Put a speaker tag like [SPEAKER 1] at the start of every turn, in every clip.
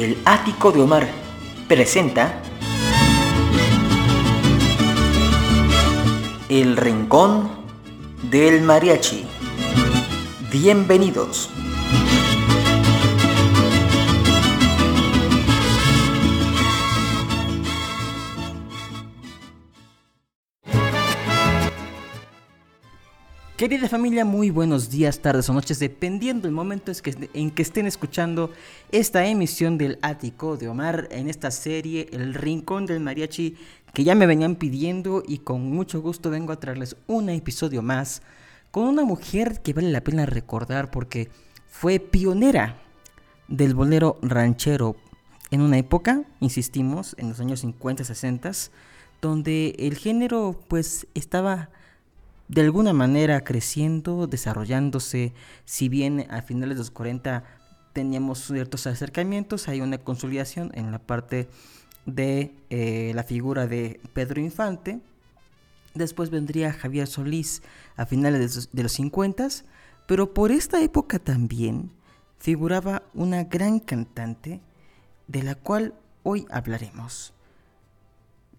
[SPEAKER 1] El Ático de Omar presenta El Rincón del Mariachi. Bienvenidos. Querida familia, muy buenos días, tardes o noches, dependiendo del momento en que estén escuchando esta emisión del Ático de Omar en esta serie El Rincón del Mariachi que ya me venían pidiendo y con mucho gusto vengo a traerles un episodio más con una mujer que vale la pena recordar porque fue pionera del bolero ranchero en una época, insistimos, en los años 50, 60, donde el género pues estaba de alguna manera creciendo, desarrollándose, si bien a finales de los 40 teníamos ciertos acercamientos, hay una consolidación en la parte de eh, la figura de Pedro Infante, después vendría Javier Solís a finales de los, 50, pero por esta época también figuraba una gran cantante de la cual hoy hablaremos.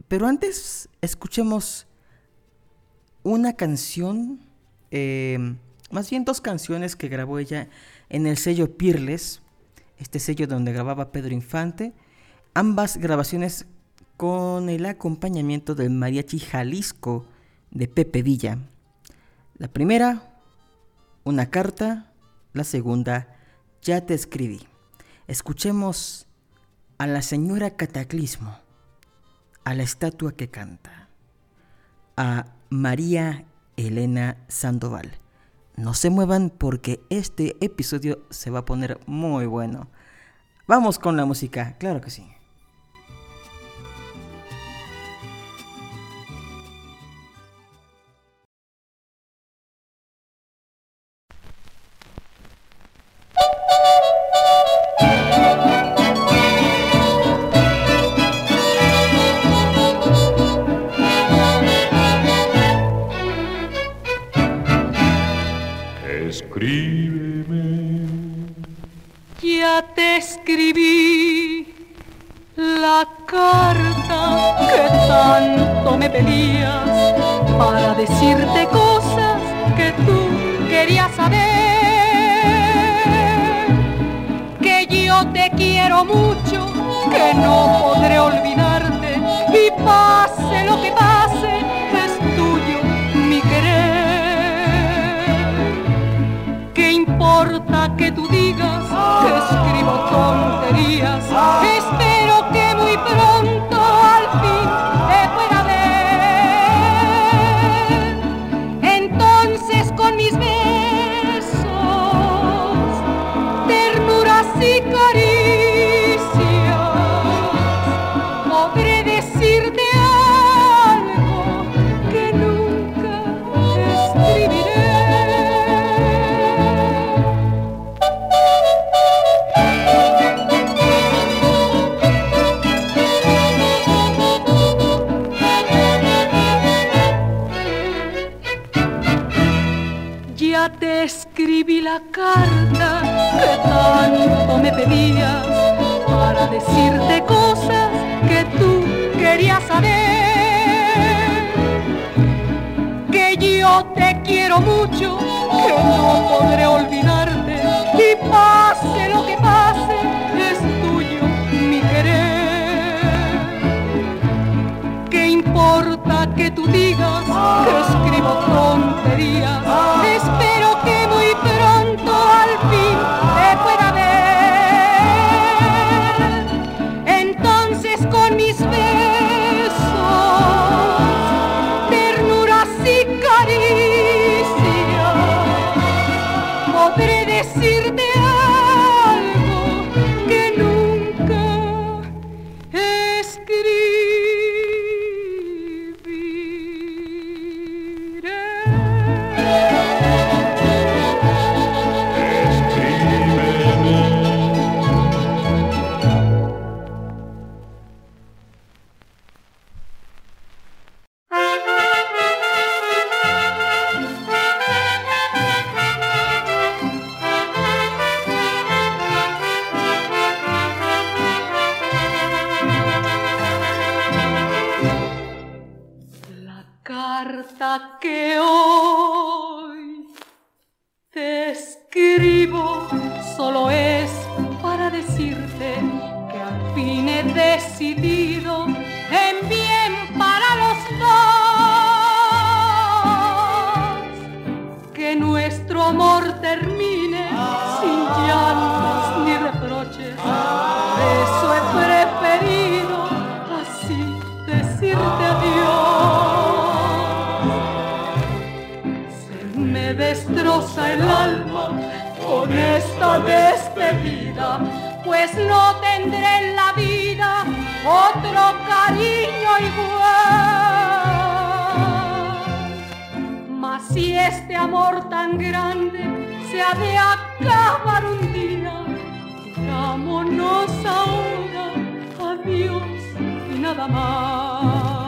[SPEAKER 1] Pero antes escuchemos una canción, em, más bien dos canciones que grabó ella en el sello Pirles, este sello donde grababa Pedro Infante, ambas grabaciones con el acompañamiento del mariachi Jalisco de Pepe Villa. La primera, una carta, la segunda, ya te escribí. Escuchemos a la señora Cataclismo, a la estatua que canta, a María Elena Sandoval. No se muevan porque este episodio se va a poner muy bueno. Vamos con la música, claro que sí. Decirte que al fin he decidido en bien para los dos que nuestro amor termine sin llantos ni reproches. Eso he preferido así decirte adiós. Se me destroza el alma con esta despedida, pues no tendré en la vida otro cariño igual. Mas si este amor tan grande se ha de acabar un día, digámonos ahora adiós y nada más.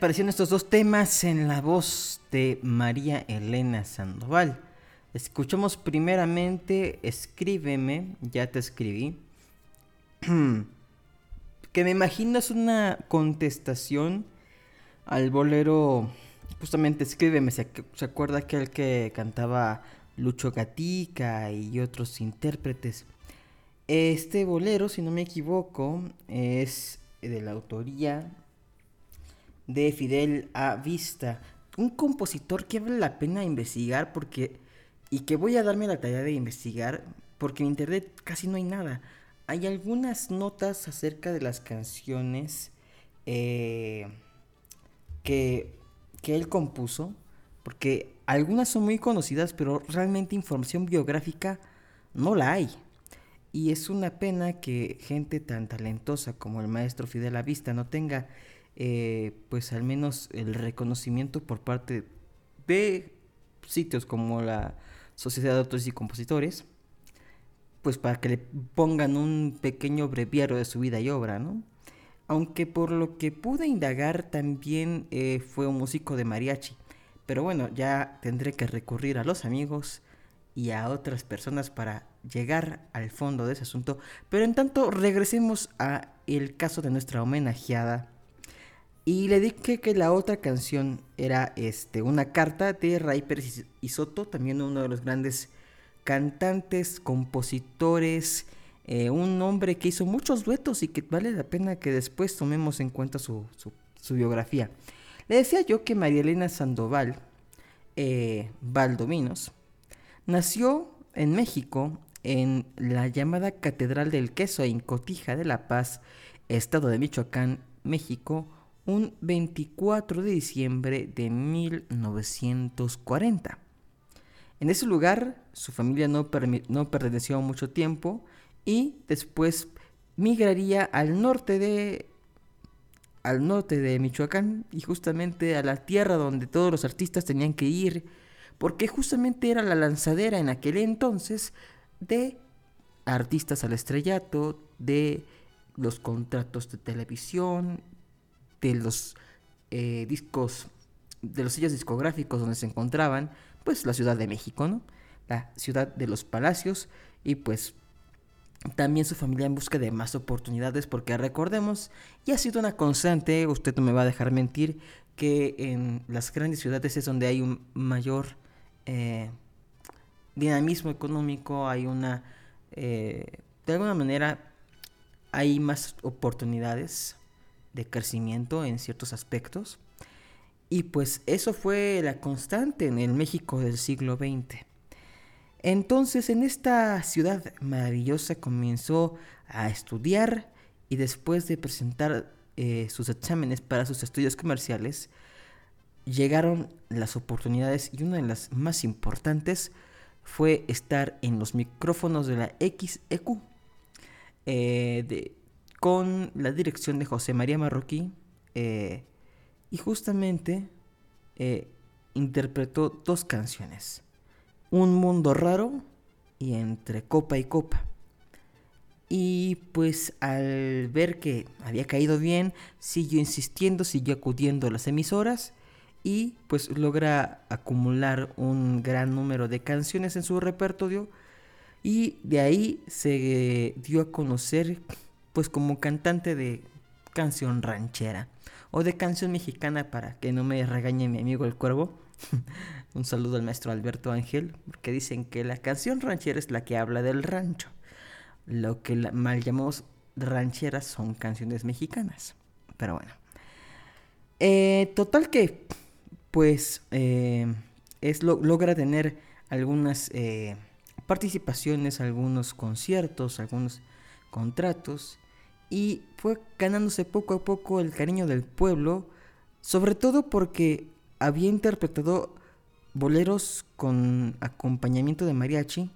[SPEAKER 2] Parecieron estos dos temas en la voz de María Elena Sandoval? Escuchamos primeramente Escríbeme, ya te escribí. que me imagino es una contestación al bolero, justamente Escríbeme, ¿se, se acuerda aquel que cantaba Lucho Gatica y otros intérpretes? Este bolero, si no me equivoco, es de la autoría de Fidel A. Vista, un compositor que vale la pena investigar porque y que voy a darme la tarea de investigar porque en internet casi no hay nada. Hay algunas notas acerca de las canciones eh, que, que él compuso, porque algunas son muy conocidas, pero realmente información biográfica no la hay. Y es una pena que gente tan talentosa como el maestro Fidel Avista no tenga, eh, pues al menos el reconocimiento por parte de sitios como la Sociedad de Autores y Compositores, pues para que le pongan un pequeño breviario de su vida y obra, ¿no? Aunque por lo que pude indagar también eh, fue un músico de mariachi. Pero bueno, ya tendré que recurrir a los amigos y a otras personas para llegar al fondo de ese asunto. Pero en tanto, regresemos a el caso de nuestra homenajeada. Y le dije que la otra canción era este, una carta de Soto, también uno de los grandes cantantes, compositores, eh, un hombre que hizo muchos duetos y que vale la pena que después tomemos en cuenta su, su- su biografía. Le decía yo que María Elena Sandoval eh, Valdominos nació en México en la llamada Catedral del Queso en Cotija de La Paz, estado de Michoacán, México, un 24 de diciembre de 1940. En ese lugar su familia no, perteneció mucho tiempo y después migraría al norte de al norte de Michoacán y justamente a la tierra donde todos los artistas tenían que ir porque justamente era la lanzadera en aquel entonces de artistas al estrellato, de los contratos de televisión, de los eh, discos, de los sellos discográficos donde se encontraban, pues la Ciudad de México, ¿no? La ciudad de los palacios y pues también su familia en busca de más oportunidades porque recordemos, y ha sido una constante, usted no me va a dejar mentir, que en las grandes ciudades es donde hay un mayor eh, dinamismo económico, hay una, eh, de alguna manera, hay más oportunidades de crecimiento en ciertos aspectos. Y pues eso fue la constante en el México del siglo XX. Entonces en esta ciudad maravillosa comenzó a estudiar y después de presentar eh, sus exámenes para sus estudios comerciales, llegaron las oportunidades y una de las más importantes fue estar en los micrófonos de la XEQ eh, con la dirección de José María Marroquí eh, y justamente interpretó dos canciones un mundo raro y entre copa y copa. Y pues al ver que había caído bien, siguió insistiendo, siguió acudiendo a las emisoras y pues logra acumular un gran número de canciones en su repertorio y de ahí se dio a conocer pues como cantante de canción ranchera o de canción mexicana para que no me regañe mi amigo el cuervo. Un saludo al maestro Alberto Ángel, porque dicen que la canción ranchera es la que habla del rancho. Lo que mal llamamos rancheras son canciones mexicanas. Pero bueno. Eh, total que, pues, eh, es logra tener algunas eh, participaciones, algunos conciertos, algunos contratos. Y fue ganándose poco a poco el cariño del pueblo, sobre todo porque había interpretado boleros con acompañamiento de mariachi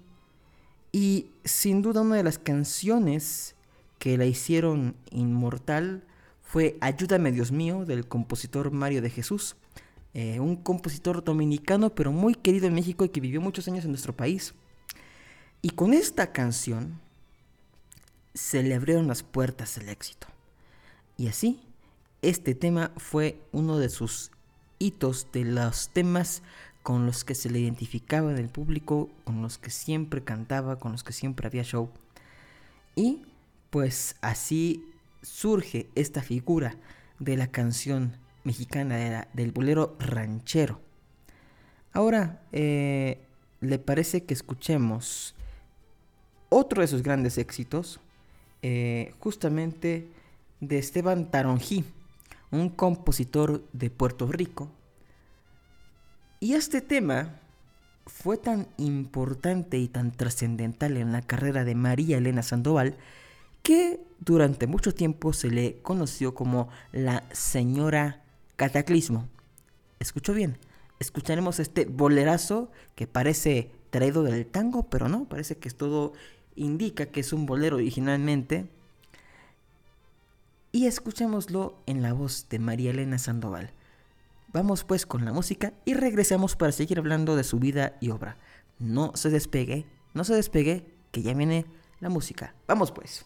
[SPEAKER 2] y sin duda una de las canciones que la hicieron inmortal fue Ayúdame Dios mío del compositor Mario de Jesús, eh, un compositor dominicano pero muy querido en México y que vivió muchos años en nuestro país. Y con esta canción se le abrieron las puertas del éxito. Y así, este tema fue uno de sus hitos de los temas con los que se le identificaba en el público, con los que siempre cantaba, con los que siempre había show. Y pues así surge esta figura de la canción mexicana, del bolero ranchero. Ahora, eh, ¿le parece que escuchemos otro de sus grandes éxitos? Eh, justamente de Esteban Taronjí un compositor de Puerto Rico. Y este tema fue tan importante y tan trascendental en la carrera de María Elena Sandoval que durante mucho tiempo se le conoció como la señora Cataclismo. Escucho bien, escucharemos este bolerazo que parece traído del tango, pero no, parece que todo indica que es un bolero originalmente y escuchémoslo en la voz de María Elena Sandoval. Vamos pues con la música y regresamos para seguir hablando de su vida y obra. No se despegue, no se despegue, que ya viene la música. Vamos pues.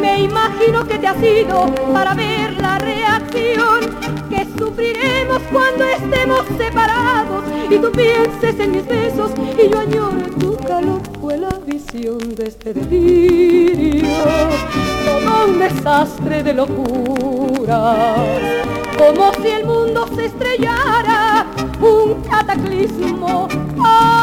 [SPEAKER 1] me imagino que te has ido para ver la reacción que sufriremos cuando estemos separados y tú pienses en mis besos y yo añoro tu calor. Fue la visión de este delirio, todo un desastre de locura, como si el mundo se estrellara, un cataclismo para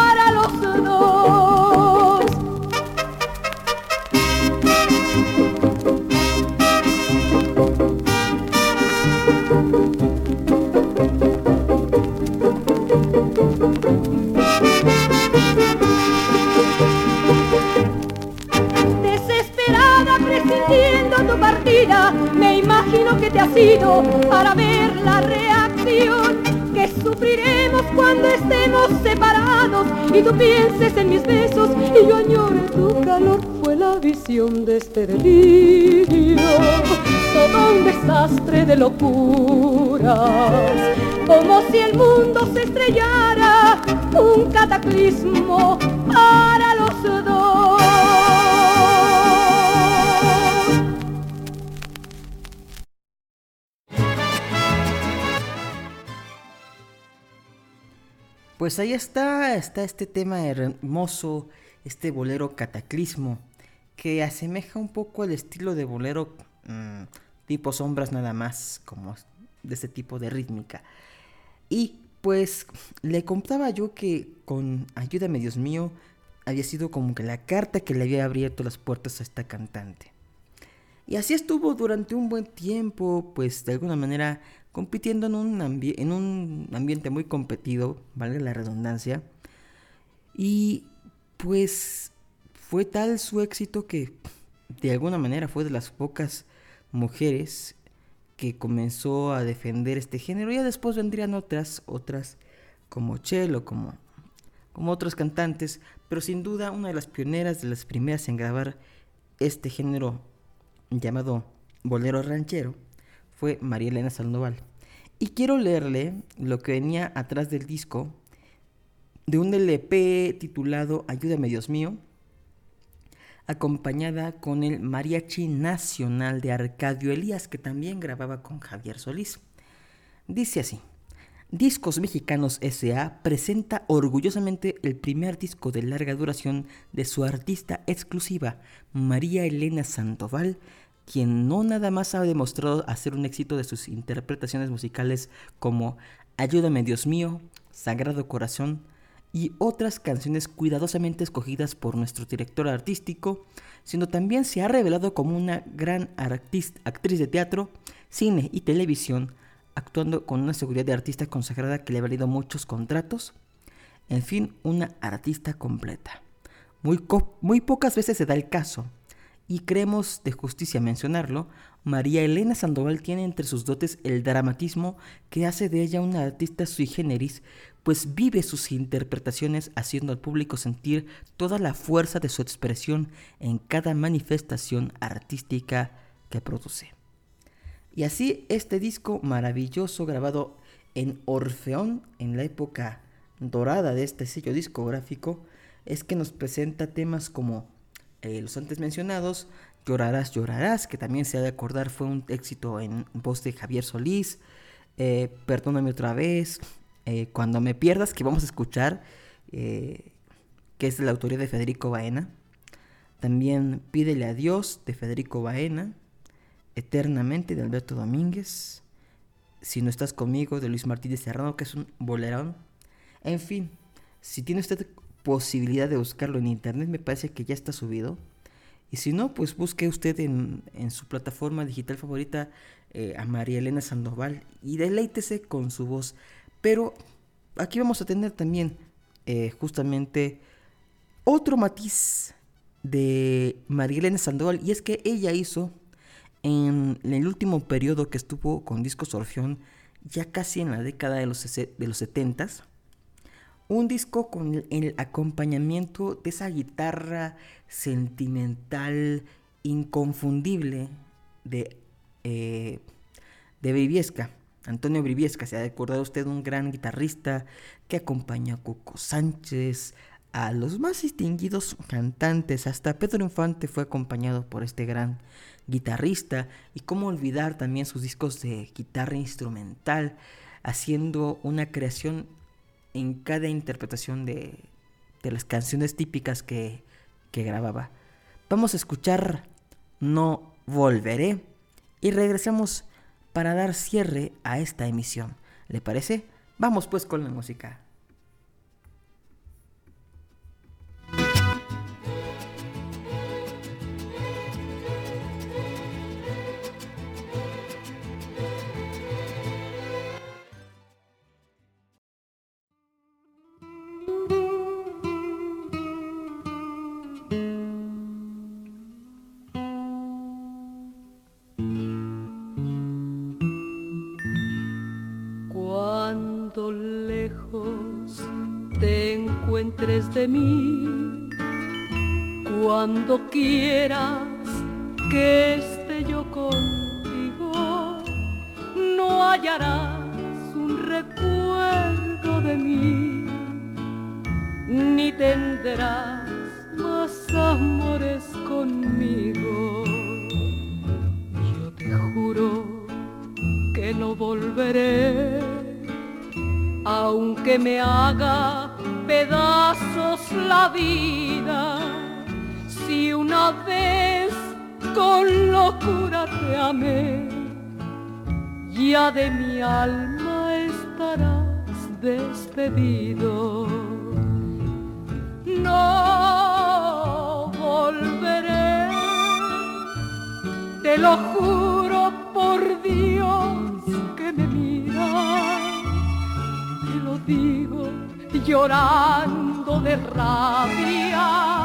[SPEAKER 1] cataclismo para los dos.
[SPEAKER 2] Pues ahí está, está este tema hermoso, este bolero cataclismo, que asemeja un poco al estilo de bolero mmm, tipo sombras nada más, como de este tipo de rítmica. Y pues le contaba yo que con Ayúdame Dios mío había sido como que la carta que le había abierto las puertas a esta cantante. Y así estuvo durante un buen tiempo, pues de alguna manera compitiendo en un, en un ambiente muy competido, valga la redundancia. Y pues fue tal su éxito que de alguna manera fue de las pocas mujeres que comenzó a defender este género. Ya después vendrían otras, otras como Chelo, como, como otros cantantes, pero sin duda una de las pioneras, de las primeras en grabar este género llamado bolero ranchero fue María Elena Sandoval. Y quiero leerle lo que venía atrás del disco de un LP titulado Ayúdame Dios mío, acompañada con el Mariachi Nacional de Arcadio Elías, que también grababa con Javier Solís. Dice así, Discos Mexicanos SA presenta orgullosamente el primer disco de larga duración de su artista exclusiva, María Elena Sandoval, quien no nada más ha demostrado hacer un éxito de sus interpretaciones musicales como Ayúdame Dios mío, Sagrado Corazón y otras canciones cuidadosamente escogidas por nuestro director artístico, sino también se ha revelado como una gran actriz de teatro, cine y televisión, actuando con una seguridad de artista consagrada que le ha valido muchos contratos, en fin, una artista completa. Muy, muy pocas veces se da el caso y creemos de justicia mencionarlo, María Elena Sandoval tiene entre sus dotes el dramatismo que hace de ella una artista sui generis, pues vive sus interpretaciones haciendo al público sentir toda la fuerza de su expresión en cada manifestación artística que produce. Y así este disco maravilloso grabado en Orfeón en la época dorada de este sello discográfico es que nos presenta temas como eh, los antes mencionados, Llorarás, llorarás, que también se ha de acordar fue un éxito en voz de Javier Solís, eh, Perdóname otra vez, eh, Cuando me pierdas, que vamos a escuchar, que es de la autoría de Federico Baena, también Pídele a Dios de Federico Baena, Eternamente de Alberto Domínguez, Si no estás conmigo de Luis Martínez Serrano, que es un bolerón, en fin, si tiene usted posibilidad de buscarlo en internet, me parece que ya está subido. Y si no, pues busque usted en, su plataforma digital favorita eh, a María Elena Sandoval y deleítese con su voz. Pero aquí vamos a tener también eh, justamente otro matiz de María Elena Sandoval y es que ella hizo en el último periodo que estuvo con Discos Orfeón, ya casi en la década de los, de los 70s, un disco con el acompañamiento de esa guitarra sentimental, inconfundible de, eh, de Briviesca. Antonio Briviesca, se ha recordado usted un gran guitarrista que acompaña a Coco Sánchez, a los más distinguidos cantantes, hasta Pedro Infante fue acompañado por este gran guitarrista, y cómo olvidar también sus discos de guitarra instrumental, haciendo una creación en cada interpretación de, las canciones típicas que, que grababa. Vamos a escuchar No Volveré y regresamos para dar cierre a esta emisión. ¿Le parece? Vamos pues con la música.
[SPEAKER 1] Lejos te encuentres de mí, cuando quieras que esté yo contigo, no hallarás un recuerdo de mí, ni tendrás más amores conmigo. Yo te juro que no volveré, aunque me haga pedazos la vida. Si una vez con locura te amé, ya de mi alma estarás despedido. No volveré, te lo juro por Dios digo llorando de rabia.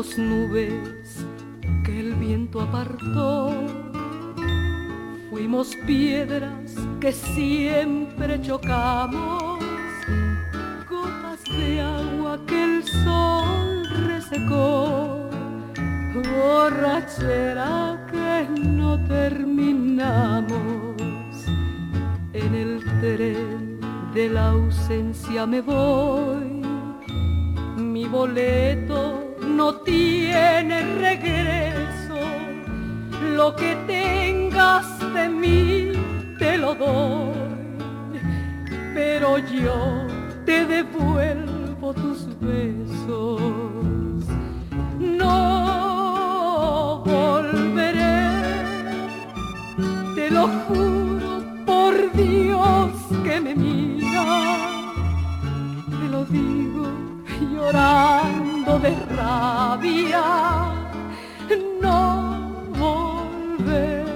[SPEAKER 1] Fuimos nubes que el viento apartó, fuimos piedras que siempre chocamos, gotas de agua que el sol resecó, borrachera que no terminamos. En el tren de la ausencia me voy. Mi boleto no tiene regreso. Lo que tengas de mí te lo doy, pero yo te devuelvo tus besos. No volveré, te lo juro por Dios que me mira, te lo digo llorando de rabia, no volveré,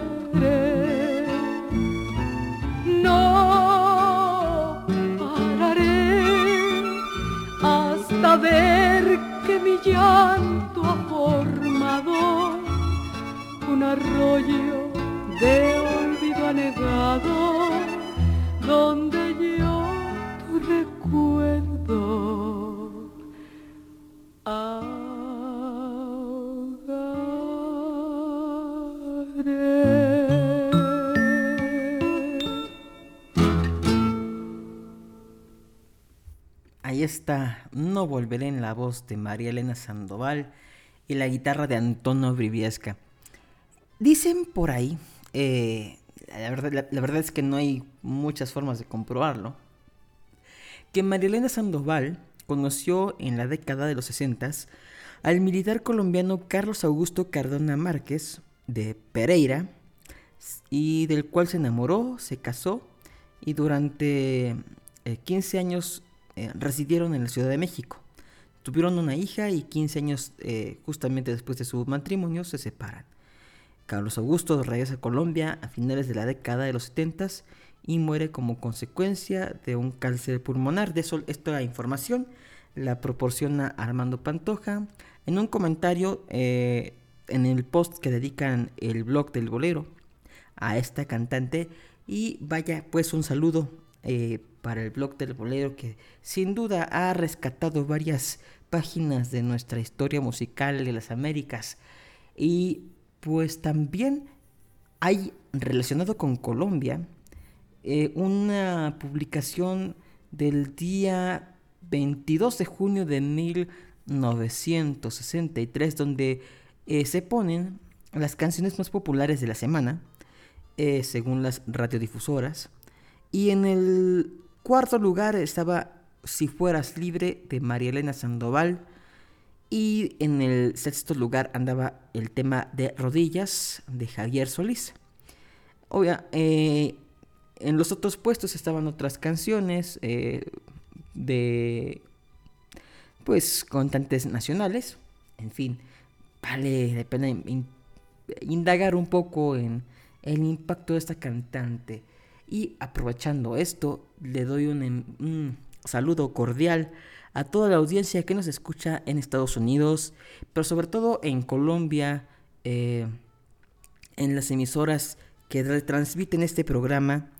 [SPEAKER 1] no pararé hasta ver que mi llanto ha formado un arroyo de olvido anegado donde
[SPEAKER 2] Ahí está, No Volveré en la voz de María Elena Sandoval y la guitarra de Antonio Briviesca. Dicen por ahí, eh, la, verdad, es que no hay muchas formas de comprobarlo, que María Elena Sandoval conoció en la década de los 60 al militar colombiano Carlos Augusto Cardona Márquez de Pereira y del cual se enamoró, se casó y durante eh, 15 años eh, residieron en la Ciudad de México. Tuvieron una hija y 15 años eh, justamente después de su matrimonio se separan. Carlos Augusto regresa a Colombia a finales de la década de los 70 y muere como consecuencia de un cáncer pulmonar. De eso, esta información la proporciona Armando Pantoja en un comentario eh, en el post que dedican el blog del bolero a esta cantante. Y vaya, pues un saludo eh, para el blog del bolero que sin duda ha rescatado varias páginas de nuestra historia musical de las Américas. Y pues también hay relacionado con Colombia eh, una publicación del día 22 de junio de 1963 donde eh, se ponen las canciones más populares de la semana según las radiodifusoras y en el cuarto lugar estaba Si fueras libre de María Elena Sandoval y en el sexto lugar andaba el tema de Rodillas de Javier Solís. Obvia, eh, en los otros puestos estaban otras canciones eh, de pues cantantes nacionales. En fin, vale la pena indagar un poco en el impacto de esta cantante. Y aprovechando esto, le doy un, saludo cordial a toda la audiencia que nos escucha en Estados Unidos, pero sobre todo en Colombia, eh, en las emisoras que retransmiten este programa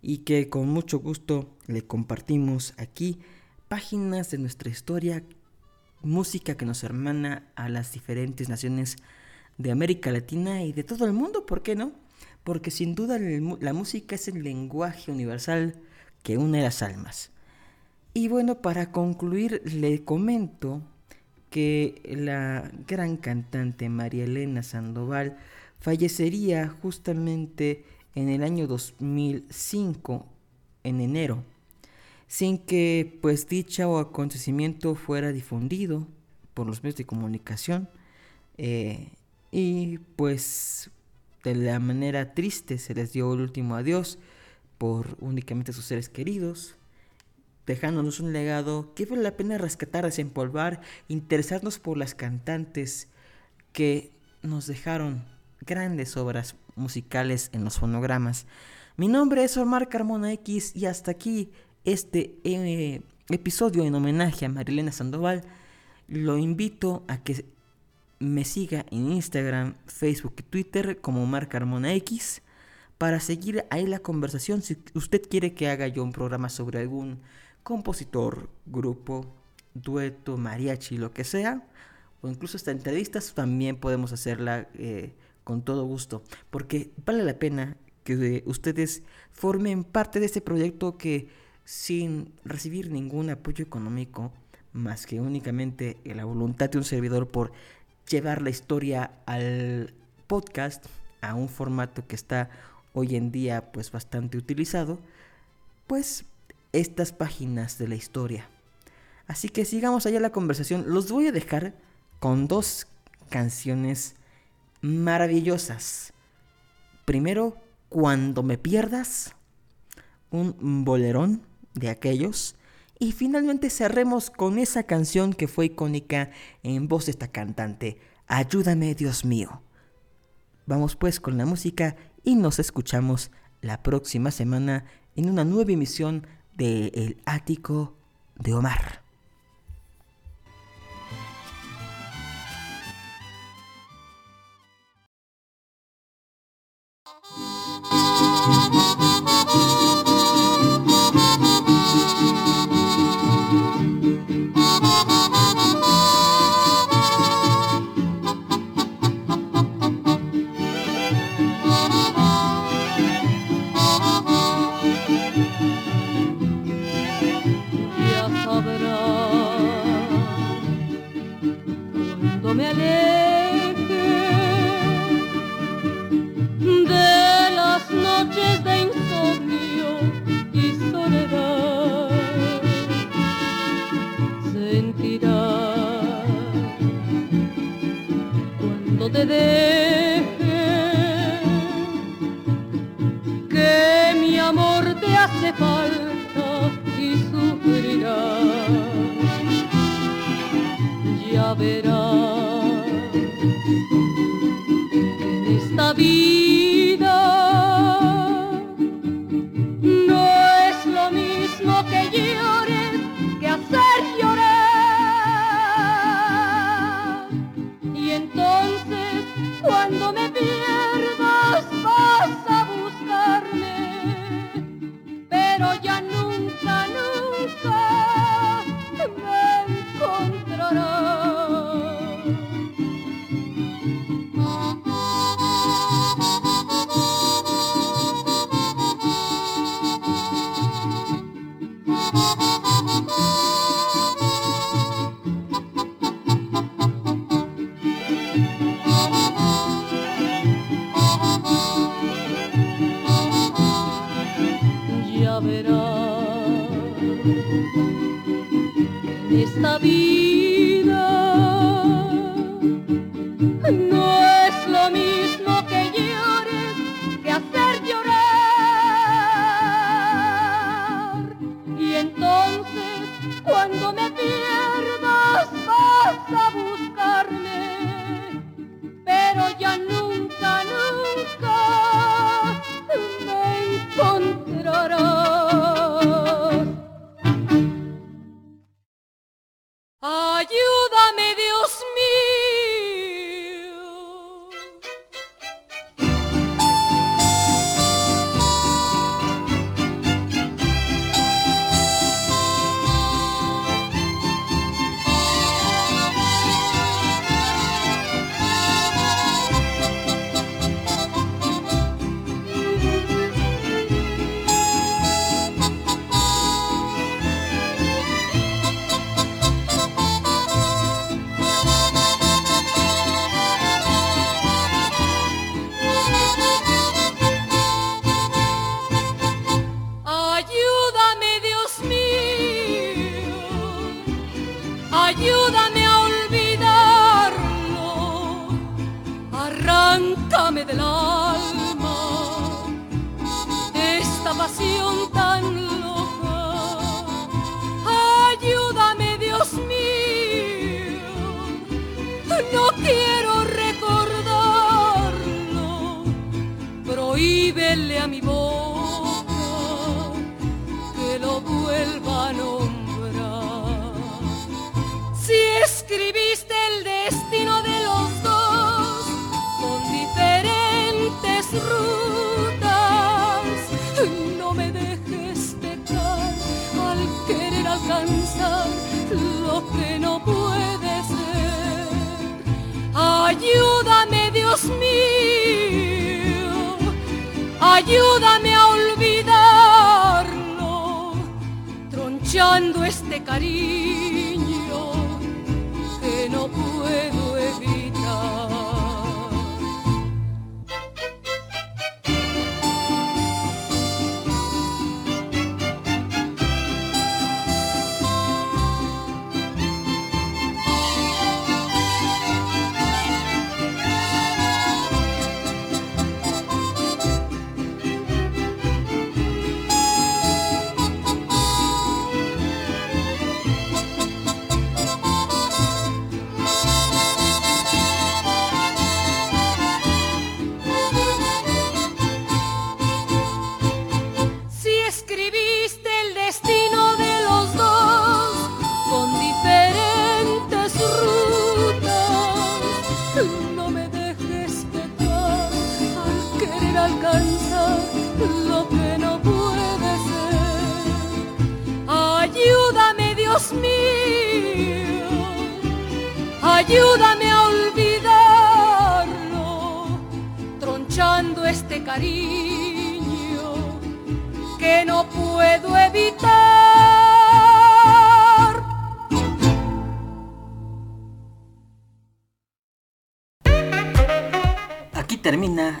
[SPEAKER 2] y que con mucho gusto le compartimos aquí páginas de nuestra historia, música que nos hermana a las diferentes naciones de América Latina y de todo el mundo, ¿por qué no? Porque sin duda la música es el lenguaje universal que une las almas. Y bueno, para concluir le comento que la gran cantante María Elena Sandoval fallecería justamente en el año 2005, en enero, sin que pues dicha o acontecimiento fuera difundido por los medios de comunicación eh, y pues de la manera triste se les dio el último adiós por únicamente sus seres queridos, dejándonos un legado que vale la pena rescatar, desempolvar, interesarnos por las cantantes que nos dejaron grandes obras musicales en los fonogramas. Mi nombre es Omar Carmona X y hasta aquí este eh, episodio en homenaje a Marilena Sandoval. Lo invito a que me siga en Instagram, Facebook y Twitter como Omar Carmona X para seguir ahí la conversación. Si usted quiere que haga yo un programa sobre algún compositor, grupo, dueto, mariachi, lo que sea, o incluso hasta entrevistas, también podemos hacerla eh, con todo gusto, porque vale la pena que ustedes formen parte de este proyecto que sin recibir ningún apoyo económico, más que únicamente la voluntad de un servidor por llevar la historia al podcast, a un formato que está hoy en día pues bastante utilizado, pues estas páginas de la historia. Así que sigamos allá la conversación. Los voy a dejar con dos canciones maravillosas. Primero, Cuando me pierdas, un bolerón de aquellos. Y finalmente cerremos con esa canción que fue icónica en voz de esta cantante, Ayúdame Dios mío. Vamos pues con la música y nos escuchamos la próxima semana en una nueva emisión de El Ático de Omar.
[SPEAKER 1] Es lo mismo que llores que hacer llorar. Ayúdame, Dios mío, ayúdame a olvidarlo, tronchando este cariño que no puedo alcanzar lo que no puede ser. Ayúdame, Dios mío, ayúdame a olvidarlo, tronchando este cariño que no puedo evitar.
[SPEAKER 2] Aquí termina